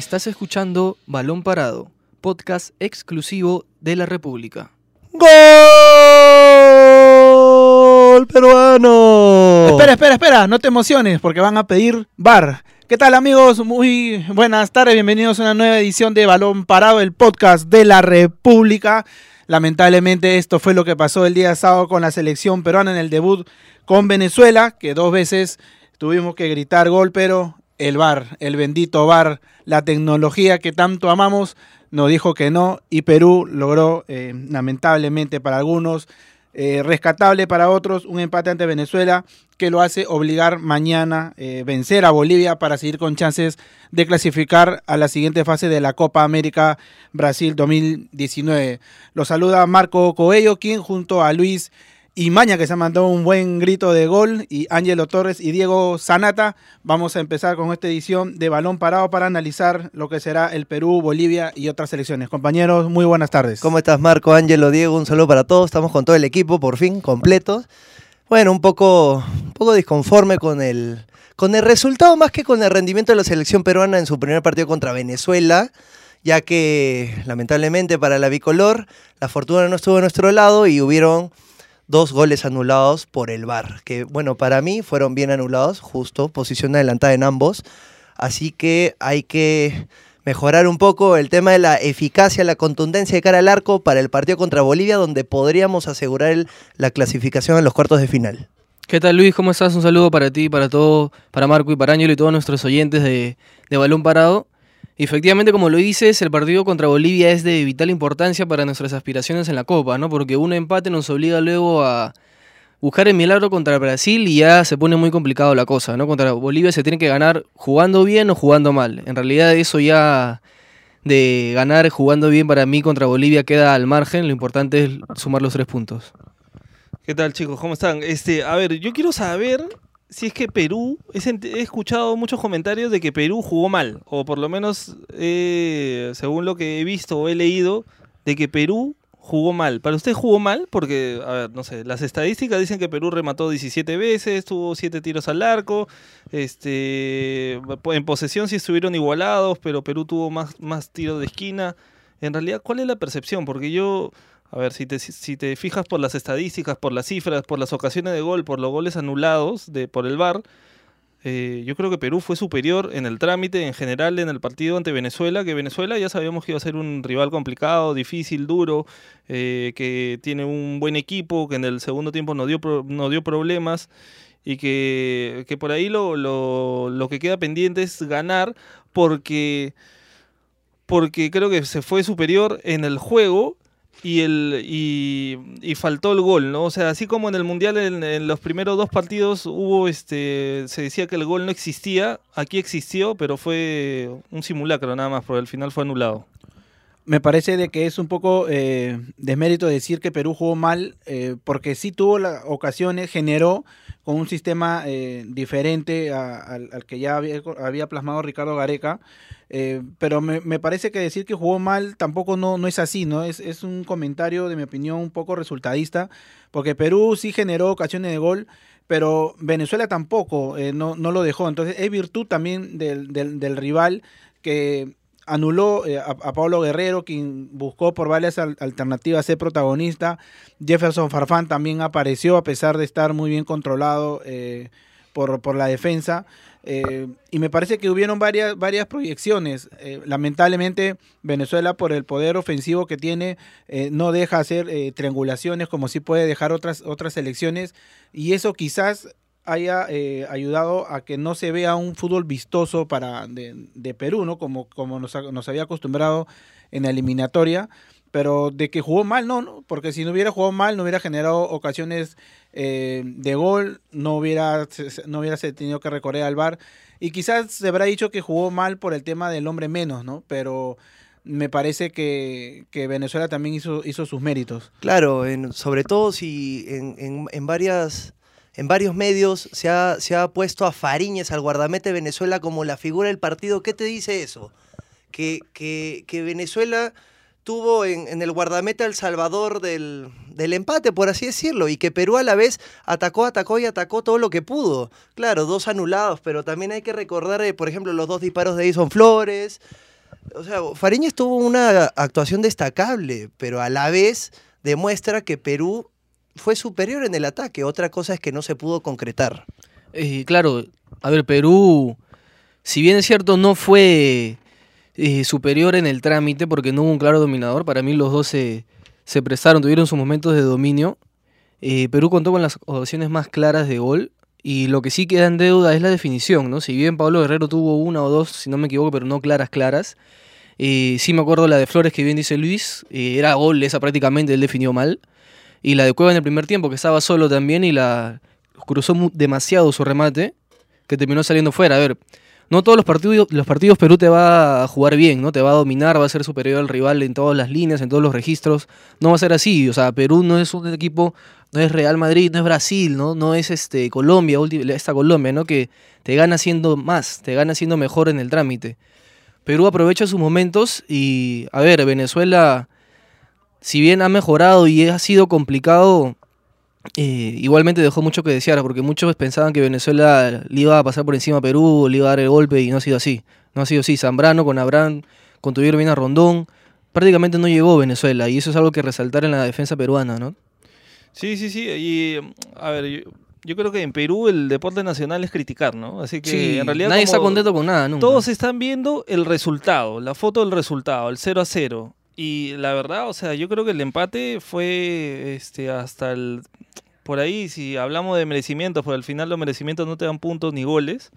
Estás escuchando Balón Parado, podcast exclusivo de la República. ¡Gol peruano! Espera, espera, espera, no te emociones porque van a pedir bar. ¿Qué tal amigos? Muy buenas tardes, bienvenidos a una nueva edición de Balón Parado, el podcast de la República. Lamentablemente esto fue lo que pasó el día sábado con la selección peruana en el debut con Venezuela, que dos veces tuvimos que gritar gol, pero el VAR, el bendito VAR, la tecnología que tanto amamos, nos dijo que no y Perú logró, eh, lamentablemente para algunos, eh, rescatable para otros, un empate ante Venezuela que lo hace obligar mañana eh, vencer a Bolivia para seguir con chances de clasificar a la siguiente fase de la Copa América Brasil 2019. Lo saluda Marco Coello, quien junto a Luis y Maña que se mandado un buen grito de gol y Ángelo Torres y Diego Sanata. Vamos a empezar con esta edición de Balón Parado para analizar lo que será el Perú, Bolivia y otras selecciones. Compañeros, muy buenas tardes. ¿Cómo estás Marco, Ángelo, Diego? Un saludo para todos. Estamos con todo el equipo por fin, completos. Bueno, un poco, un poco disconforme con el, con el resultado más que con el rendimiento de la selección peruana en su primer partido contra Venezuela ya que lamentablemente para la bicolor la fortuna no estuvo a nuestro lado y hubieron dos goles anulados por el VAR, que bueno, para mí fueron bien anulados, justo, posición adelantada en ambos, así que hay que mejorar un poco el tema de la eficacia, la contundencia de cara al arco para el partido contra Bolivia, donde podríamos asegurar la clasificación a los cuartos de final. ¿Qué tal Luis? ¿Cómo estás? Un saludo para ti, para todo, para Marco y para Ángel y todos nuestros oyentes de, de Balón Parado. Efectivamente, como lo dices, el partido contra Bolivia es de vital importancia para nuestras aspiraciones en la Copa, ¿no? Porque un empate nos obliga luego a buscar el milagro contra Brasil y ya se pone muy complicado la cosa, ¿no? Contra Bolivia se tiene que ganar jugando bien o jugando mal. En realidad eso ya de ganar jugando bien para mí contra Bolivia queda al margen, lo importante es sumar los tres puntos. ¿Qué tal chicos? ¿Cómo están? Este, a ver, yo quiero saber si es que Perú, he, escuchado muchos comentarios de que Perú jugó mal, o por lo menos eh, según lo que he visto o he leído, de que Perú jugó mal. ¿Para usted jugó mal? Porque, a ver, no sé, las estadísticas dicen que Perú remató 17 veces, tuvo 7 tiros al arco, este, en posesión sí estuvieron igualados, pero Perú tuvo más, más tiros de esquina. En realidad, ¿cuál es la percepción? Porque yo a ver, si te, si te fijas por las estadísticas, por las cifras, por las ocasiones de gol, por los goles anulados de, por el VAR, eh, yo creo que Perú fue superior en el trámite, en general, en el partido ante Venezuela, que Venezuela ya sabíamos que iba a ser un rival complicado, difícil, duro, eh, que tiene un buen equipo, que en el segundo tiempo no dio, no dio problemas y que, que por ahí lo, lo, lo que queda pendiente es ganar porque porque creo que se fue superior en el juego y, el, y, faltó el gol, ¿no? O sea, así como en el Mundial en, los primeros dos partidos hubo, este, se decía que el gol no existía, aquí existió, pero fue un simulacro nada más, porque al final fue anulado. Me parece de que es un poco eh, desmérito decir que Perú jugó mal, eh, porque sí tuvo las ocasiones, generó con un sistema eh, diferente al, que ya había, plasmado Ricardo Gareca. Eh, pero me, parece que decir que jugó mal tampoco no, no es así, ¿no? Es, es, un comentario, de mi opinión, un poco resultadista, porque Perú sí generó ocasiones de gol, pero Venezuela tampoco eh, no, no, lo dejó. Entonces es virtud también del, del rival que anuló eh, a, Pablo Guerrero, quien buscó por varias al, alternativas ser protagonista. Jefferson Farfán también apareció a pesar de estar muy bien controlado por, por la defensa. Eh, y me parece que hubieron varias, varias proyecciones. Eh, lamentablemente, Venezuela, por el poder ofensivo que tiene, eh, no deja hacer eh, triangulaciones como sí puede dejar otras, otras. Y eso quizás haya eh, ayudado a que no se vea un fútbol vistoso para de, Perú, ¿no? Como, como nos, nos había acostumbrado en la eliminatoria pero de que jugó mal, no, no, porque si no hubiera jugado mal, no hubiera generado ocasiones eh, de gol, no hubiera, no hubiera tenido que recorrer al bar. Y quizás se habrá dicho que jugó mal por el tema del hombre menos, ¿no? Pero me parece que, que Venezuela también hizo, hizo sus méritos. Claro, sobre todo si en, en, en, varias, en varios medios se ha, se ha puesto a Fariñez, al guardamete de Venezuela, como la figura del partido. ¿Qué te dice eso? Que, que, que Venezuela tuvo en, en, el guardameta El Salvador del, del, empate, por así decirlo, y que Perú a la vez atacó, atacó y atacó todo lo que pudo. Claro, dos anulados, pero también hay que recordar, eh, por ejemplo, los dos disparos de Edison Flores, O sea, Fariñez tuvo una actuación destacable, pero a la vez demuestra que Perú fue superior en el ataque. Otra cosa es que no se pudo concretar. Eh, claro, a ver, Perú, si bien es cierto, no fue eh, superior en el trámite porque no hubo un claro dominador. Para mí los dos se, se prestaron, tuvieron sus momentos de dominio. Eh, Perú contó con las opciones más claras de gol. Y lo que sí queda en deuda es la definición, ¿no? Si bien Pablo Guerrero tuvo una o dos, si no me equivoco, pero no claras, claras. Sí me acuerdo la de Flores que bien dice Luis, era gol esa prácticamente, él definió mal. Y la de Cueva en el primer tiempo, que estaba solo también y la cruzó demasiado su remate, que terminó saliendo fuera. A ver, no todos los partidos, los partidos Perú te va a jugar bien, ¿no? Te va a dominar, va a ser superior al rival en todas las líneas, en todos los registros. No va a ser así. O sea, Perú no es un equipo, no es Real Madrid, no es Brasil, ¿no? No es este Colombia, esta Colombia, ¿no? Que te gana siendo más, te gana siendo mejor en el trámite. Perú aprovecha sus momentos y, a ver, Venezuela, si bien ha mejorado y ha sido complicado, eh, igualmente dejó mucho que desear, porque muchos pensaban que Venezuela le iba a pasar por encima a Perú, le iba a dar el golpe y no ha sido así. No ha sido así. Zambrano con Abraham contuvieron bien a Rondón. Prácticamente no llegó Venezuela y eso es algo que resaltar en la defensa peruana, ¿no? Sí, sí, sí. Y, a ver, yo, yo creo que en Perú el deporte nacional es criticar, ¿no? Así que Sí, en realidad nadie está contento con nada, nunca. Todos están viendo el resultado, la foto del resultado, el 0 a 0. Y la verdad, o sea, yo creo que el empate fue este hasta el por ahí si hablamos de merecimientos, por al final los merecimientos no te dan puntos ni goles,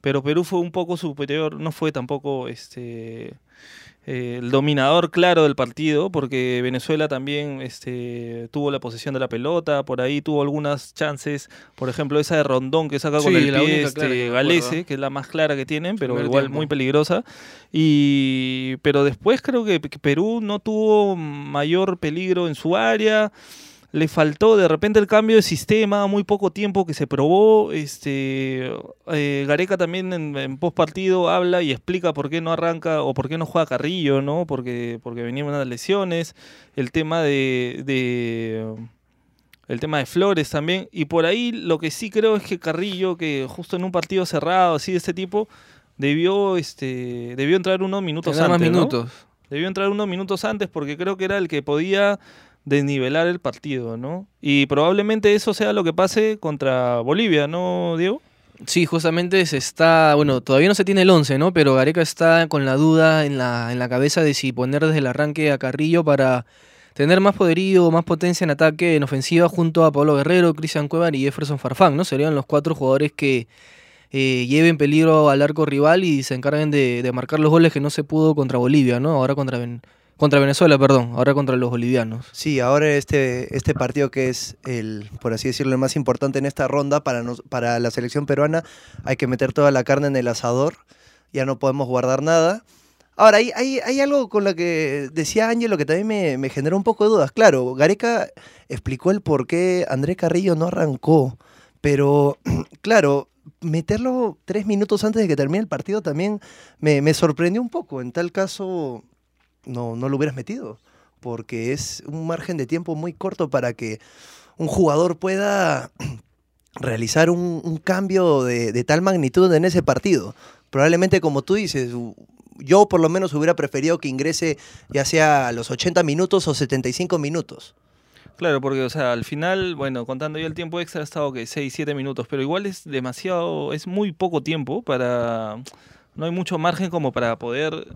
pero Perú fue un poco superior, no fue tampoco este eh, el dominador claro del partido, porque Venezuela también este, tuvo la posesión de la pelota, por ahí tuvo algunas chances, por ejemplo esa de Rondón que saca con Sí, el la pie que este, Galese, acuerdo. que es la más clara que tienen, pero Primer igual tiempo. muy peligrosa. Y pero después creo que, que Perú no tuvo mayor peligro en su área. Le faltó de repente el cambio de sistema, muy poco tiempo que se probó. Este, eh, Gareca también en, en post partido habla y explica por qué no arranca o por qué no juega Carrillo, ¿no? Porque, porque venían unas lesiones. El tema de, de el tema de Flores también. Y por ahí lo que sí creo es que Carrillo, que justo en un partido cerrado así de este tipo, debió, este, debió entrar unos minutos más antes. ¿no? minutos. Debió entrar unos minutos antes porque creo que era el que podía desnivelar el partido, ¿no? Y probablemente eso sea lo que pase contra Bolivia, ¿no, Diego? Sí, justamente se está, bueno, todavía no se tiene el 11, ¿no? Pero Gareca está con la duda en la, en la cabeza de si poner desde el arranque a Carrillo para tener más poderío, más potencia en ataque, en ofensiva, junto a Pablo Guerrero, Cristian Cuevar y Jefferson Farfán, ¿no? Serían los cuatro jugadores que eh, lleven peligro al arco rival y se encarguen de, de marcar los goles que no se pudo contra Bolivia, ¿no? Ahora contra, contra Venezuela, perdón, ahora contra los bolivianos. Sí, ahora este, este partido que es el, por así decirlo, el más importante en esta ronda para, nos- para la selección peruana, hay que meter toda la carne en el asador, ya no podemos guardar nada. Ahora, hay, hay, algo con lo que decía Ángelo que también me, me generó un poco de dudas. Claro, Gareca explicó el por qué Andrés Carrillo no arrancó, pero claro, meterlo tres minutos antes de que termine el partido también me, me sorprendió un poco. En tal caso, no, no lo hubieras metido porque es un margen de tiempo muy corto para que un jugador pueda realizar un, un cambio de, de tal magnitud en ese partido. Probablemente, como tú dices, yo por lo menos hubiera preferido que ingrese ya sea a los 80 minutos o 75 minutos. Claro, porque, o sea, al final, bueno, contando ya el tiempo extra ha estado que 6, 7 minutos, pero igual es demasiado, es muy poco tiempo para. No hay mucho margen como para poder,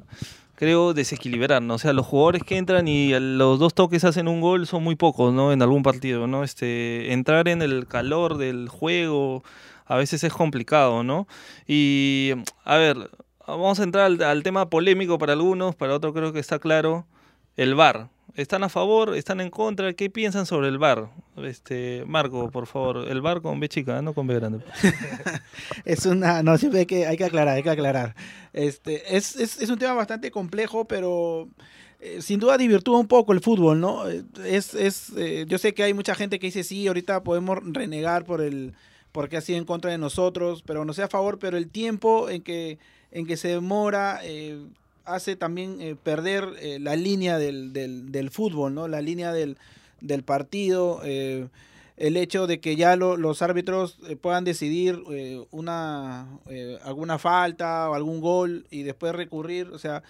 creo, desequilibrar, ¿no? O sea, los jugadores que entran y los dos toques hacen un gol son muy pocos, ¿no? En algún partido, ¿no? Este, entrar en el calor del juego a veces es complicado, ¿no? Y, a ver, vamos a entrar al, al tema polémico para algunos, para otros creo que está claro, el VAR. ¿Están a favor? ¿Están en contra? ¿Qué piensan sobre el VAR? Este, Marco, por favor, el VAR con B chica, no con B grande. Es una, no, siempre hay que, hay que aclarar, hay que aclarar. Este, es, es, es un tema bastante complejo, pero eh, sin duda divirtúa un poco el fútbol, ¿no? Eh, Es, es, eh, yo sé que hay mucha gente que dice, sí, ahorita podemos renegar por el, porque ha sido en contra de nosotros, pero no sea a favor, pero el tiempo en que, en que se demora eh, hace también eh, perder eh, la línea del, del, fútbol, ¿no? La línea del, del partido. eh, el hecho de que ya lo- los árbitros puedan decidir una alguna falta o algún gol y después recurrir, o sea,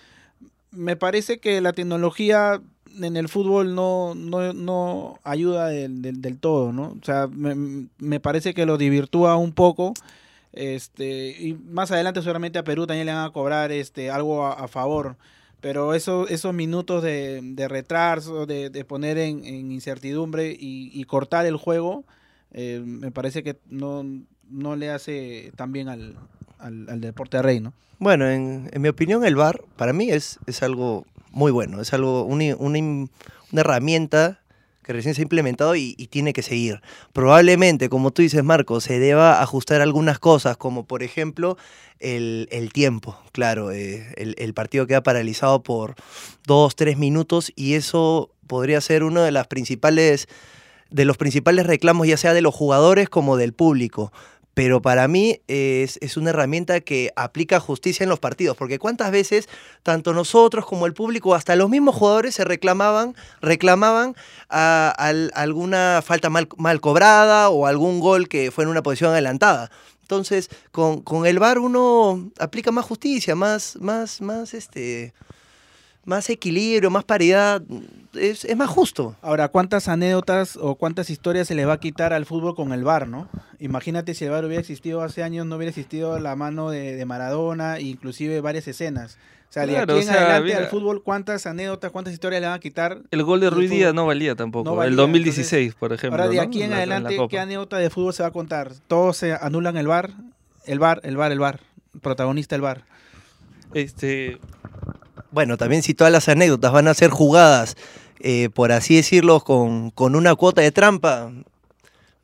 me parece que la tecnología en el fútbol no, no, no ayuda del, del- del todo, ¿no? O sea, me, me parece que lo divirtúa un poco. Este, y más adelante seguramente a Perú también le van a cobrar este, algo a, a favor. Pero eso, esos minutos de, de retraso, de, de poner en, en incertidumbre y, cortar el juego, eh, me parece que no, no le hace tan bien al, al, al deporte rey, ¿no? Bueno, en, en mi opinión, el VAR para mí es, es algo muy bueno, es algo, una herramienta que recién se ha implementado y, tiene que seguir. Probablemente, como tú dices, Marco, se deba ajustar algunas cosas, como por ejemplo el, el tiempo. Claro, eh, el, el partido queda paralizado por dos, tres minutos y eso podría ser uno de las principales de los principales reclamos, ya sea de los jugadores como del público. Pero para mí es, es una herramienta que aplica justicia en los partidos, porque cuántas veces tanto nosotros como el público, hasta los mismos jugadores se reclamaban, reclamaban alguna falta mal, mal cobrada o algún gol que fue en una posición adelantada. Entonces, con, con el VAR uno aplica más justicia, más, más, más, este, más equilibrio, más paridad, es, es más justo. Ahora, ¿cuántas anécdotas o cuántas historias se le va a quitar al fútbol con el VAR, no? Imagínate si el VAR hubiera existido hace años, no hubiera existido la mano de, de Maradona, inclusive varias escenas. O sea, de aquí o en sea, adelante mira- al fútbol, ¿cuántas anécdotas, cuántas historias le van a quitar? El gol de Ruiz Díaz no valía tampoco. No valía, el 2016, por ejemplo. Ahora, de ¿no? aquí en La- la adelante. ¿qué anécdota de fútbol se va a contar? Todos se anulan el VAR, el VAR, el VAR, el VAR, protagonista el VAR. Este, Bueno, también si todas las anécdotas van a ser jugadas, eh, por así decirlo, con, con una cuota de trampa.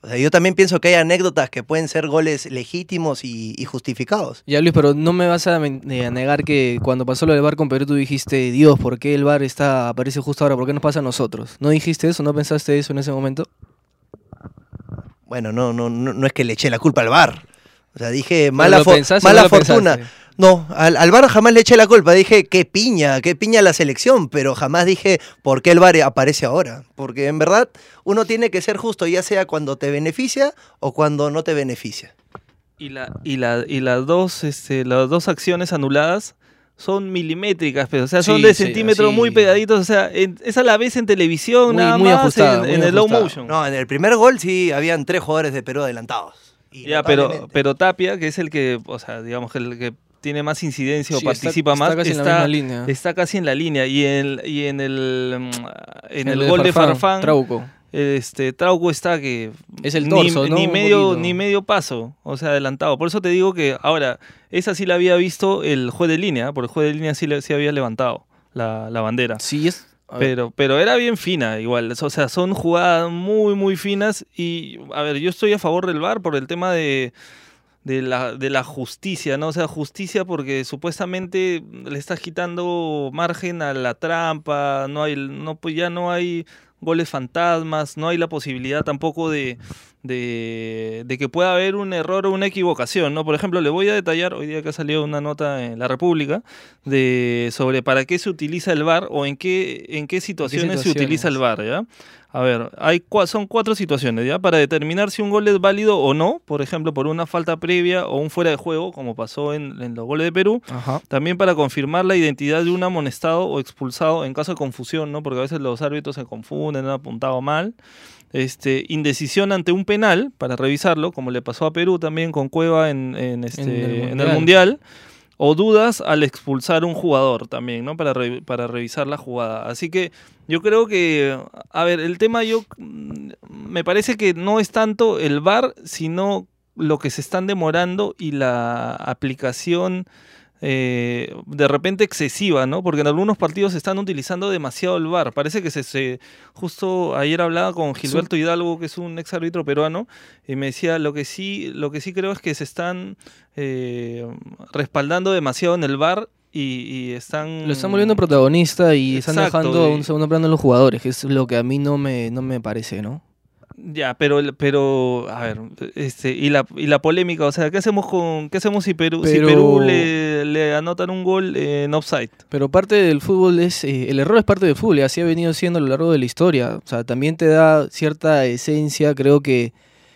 O sea, yo también pienso que hay anécdotas que pueden ser goles legítimos y, y justificados. Ya Luis, pero no me vas a, eh, a negar que cuando pasó lo del bar con Perú tú dijiste, Dios, ¿por qué el bar está, aparece justo ahora? ¿Por qué nos pasa a nosotros? ¿No dijiste eso? ¿No pensaste eso en ese momento? Bueno, no, no, no, no es que le eché la culpa al VAR. O sea, dije mala, fo- mala no fortuna. pensaste? No, al, al VAR jamás le eché la culpa. Dije, qué piña, qué piña la selección. Pero jamás dije, ¿por qué el VAR aparece ahora? Porque en verdad uno tiene que ser justo, ya sea cuando te beneficia o cuando no te beneficia. y la, y la, y las dos, este, las dos acciones anuladas son milimétricas, pero, o sea, son Sí, de sí, centímetros muy pegaditos, o sea, en- es a la vez en televisión, Muy- nada muy más, ajustada, en, muy en el low motion. No, en el primer gol sí habían tres jugadores de Perú adelantados. Ya, pero, pero Tapia, que es el que, o sea, digamos que el que tiene más incidencia o está- participa más, está casi en la está, misma línea. está casi en la línea. Y en, y en el, mm, en el, gol de Farfán, Trauco. este Trauco está que Es el ni- torso, ¿no? ni medio ni medio paso, o sea, adelantado. Por eso te digo que ahora esa sí la había visto el juez de línea, porque el juez de línea sí, le- sí había levantado la, la bandera. Sí, es... Pero, pero era bien fina igual, o sea, son jugadas muy, muy finas y, a ver, yo estoy a favor del VAR por el tema de, de, la, de la justicia, ¿no? O sea, justicia porque supuestamente le estás quitando margen a la trampa, no hay, no, pues ya no hay goles fantasmas, no hay la posibilidad tampoco de, de, de que pueda haber un error o una equivocación, ¿no? Por ejemplo, le voy a detallar, hoy día que ha salido una nota en La República, de sobre para qué se utiliza el VAR o en qué, en qué situaciones, se utiliza el VAR, ¿ya? A ver, hay cua- son cuatro situaciones, ¿ya? Para determinar si un gol es válido o no, por ejemplo, por una falta previa o un fuera de juego, como pasó en, en los goles de Perú. Ajá. También para confirmar la identidad de un amonestado o expulsado en caso de confusión, ¿no? Porque a veces los árbitros se confunden, han apuntado mal. Este, indecisión ante un penal, para revisarlo, como le pasó a Perú también con Cueva en, en este, En el en el Mundial. O dudas al expulsar un jugador también, ¿no? Para, re- para revisar la jugada. Así que yo creo que, a ver, el tema yo mm, me parece que no es tanto el VAR, sino lo que se están demorando y la aplicación eh, de repente excesiva, ¿no? Porque en algunos partidos se están utilizando demasiado el VAR. Parece que se, se- justo ayer hablaba con Gilberto Hidalgo, que es un ex árbitro peruano, y me decía lo que sí, lo que sí creo es que se están eh, respaldando demasiado en el VAR y, y están Lo están volviendo protagonista y están dejando y- un segundo plano a los jugadores, que es lo que a mí no me, no me parece, ¿no? Ya, pero, pero, a ver, este, y la, y la polémica, o sea, ¿qué hacemos con, qué hacemos si Perú, si Perú le, le anotan un gol en offside? Pero parte del fútbol es. eh, el error es parte del fútbol y así ha venido siendo a lo largo de la historia. O sea, también te da cierta esencia. Creo que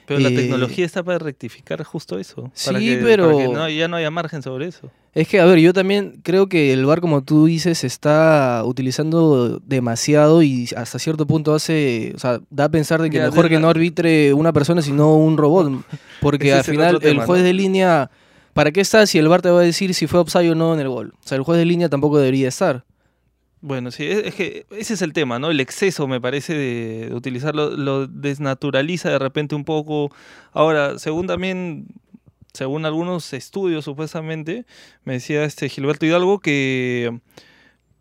Pero la Eh, tecnología está para rectificar justo eso. para Sí, que- pero- para que no- ya no haya margen sobre eso. Es que, a ver, yo también creo que el VAR, como tú dices, se está utilizando demasiado y hasta cierto punto hace, o sea, da a pensar de que Ya, mejor de que la- no arbitre una persona sino un robot, porque al el final tema, el juez ¿no? de línea, ¿para qué está si el VAR te va a decir si fue offside o no en el gol? O sea, el juez de línea tampoco debería estar. Bueno, sí, es, que ese es el tema, ¿no? El exceso, me parece, de, de utilizarlo, lo desnaturaliza de repente un poco. Ahora, según también, según algunos estudios, supuestamente, me decía este Gilberto Hidalgo que,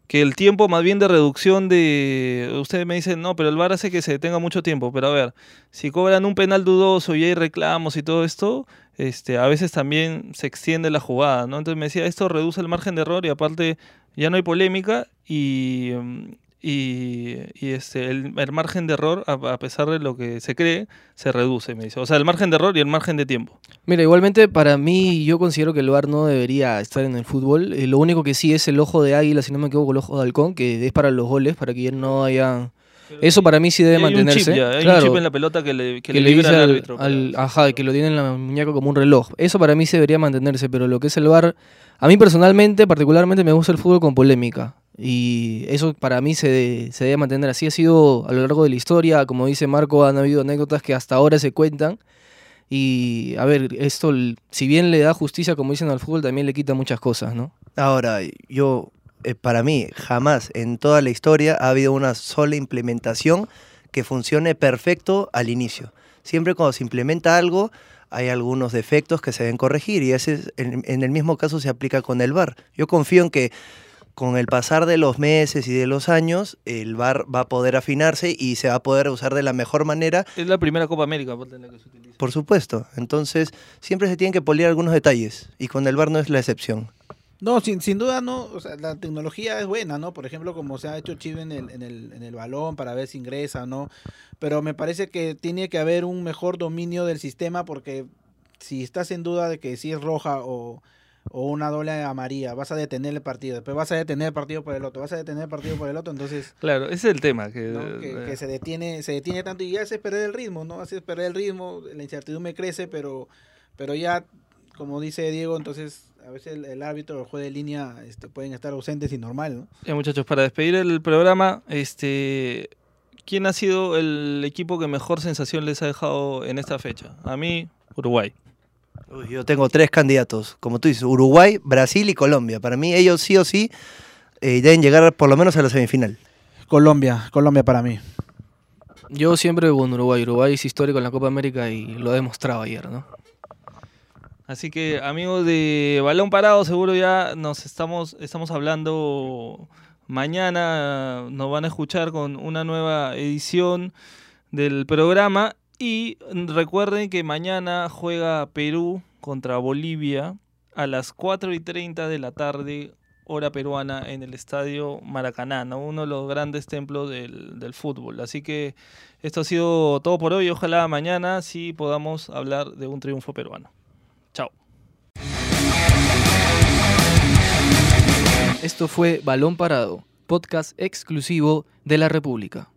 que el tiempo más bien de reducción de... Ustedes me dicen, no, pero el VAR hace que se detenga mucho tiempo, pero a ver, si cobran un penal dudoso y hay reclamos y todo esto, este, a veces también se extiende la jugada, ¿no? Entonces me decía, esto reduce el margen de error y aparte ya no hay polémica y, mm, y, y, este, el, el margen de error, a, a pesar de lo que se cree, se reduce, me dice. O sea, el margen de error y el margen de tiempo. Mira, igualmente para mí yo considero que el VAR no debería estar en el fútbol. Eh, lo único que sí es el ojo de águila, si no me equivoco, el ojo de halcón, que es para los goles, para que ya no haya... Eso para mí sí debe hay un mantenerse. chip ya, hay Claro, un chip en la pelota que le, que que le dice al árbitro. al- ajá, que lo tiene en la muñeca como un reloj. Eso para mí se debería mantenerse, pero lo que es el VAR, a mí personalmente, particularmente me gusta el fútbol con polémica. Y eso para mí se, se debe mantener. Así ha sido a lo largo de la historia. Como dice Marco, han habido anécdotas que hasta ahora se cuentan. Y a ver, esto, si bien le da justicia, como dicen al fútbol, también le quita muchas cosas, ¿no? Ahora, yo, eh, para mí, jamás en toda la historia ha habido una sola implementación que funcione perfecto al inicio. Siempre cuando se implementa algo, hay algunos defectos que se deben corregir y ese es- en, en el mismo caso se aplica con el VAR. Yo confío en que con el pasar de los meses y de los años, el VAR va a poder afinarse y se va a poder usar de la mejor manera Es la primera Copa América aparte, en la que se utiliza. por supuesto. Entonces, siempre se tienen que polir algunos detalles y con el VAR no es la excepción. No, sin, sin duda no, o sea, la tecnología es buena, ¿no? Por ejemplo, como se ha hecho chip en el, en el, en el balón para ver si ingresa o no, pero me parece que tiene que haber un mejor dominio del sistema porque si estás en duda de que si es roja o, o una doble amarilla, vas a detener el partido, después vas a detener el partido por el otro, vas a detener el partido por el otro, entonces Claro, ese es el tema. Que, ¿no? que, eh, que se detiene se detiene tanto y ya haces perder el ritmo, ¿no? Haces perder el ritmo, la incertidumbre crece, pero pero ya, como dice Diego, entonces a veces el, el árbitro o el juez de línea este, pueden estar ausentes y normal, ¿no? Ya, muchachos, para despedir el programa, este, ¿quién ha sido el equipo que mejor sensación les ha dejado en esta fecha? A mí, Uruguay. Uy, yo tengo tres candidatos, como tú dices, Uruguay, Brasil y Colombia. Para mí ellos sí o sí eh, deben llegar por lo menos a la semifinal. Colombia, Colombia para mí. Yo siempre con Uruguay. Uruguay es histórico en la Copa América y lo ha demostrado ayer, ¿no? Así que, amigos de Balón Parado, seguro ya nos estamos, estamos hablando mañana. Nos van a escuchar con una nueva edición del programa. Y recuerden que mañana juega Perú contra Bolivia a las 4 y 30 de la tarde, hora peruana, en el estadio Maracaná, ¿no? uno de los grandes templos del, del fútbol. Así que esto ha sido todo por hoy. Ojalá mañana sí podamos hablar de un triunfo peruano. Chao. Esto fue Balón Parado, podcast exclusivo de la República.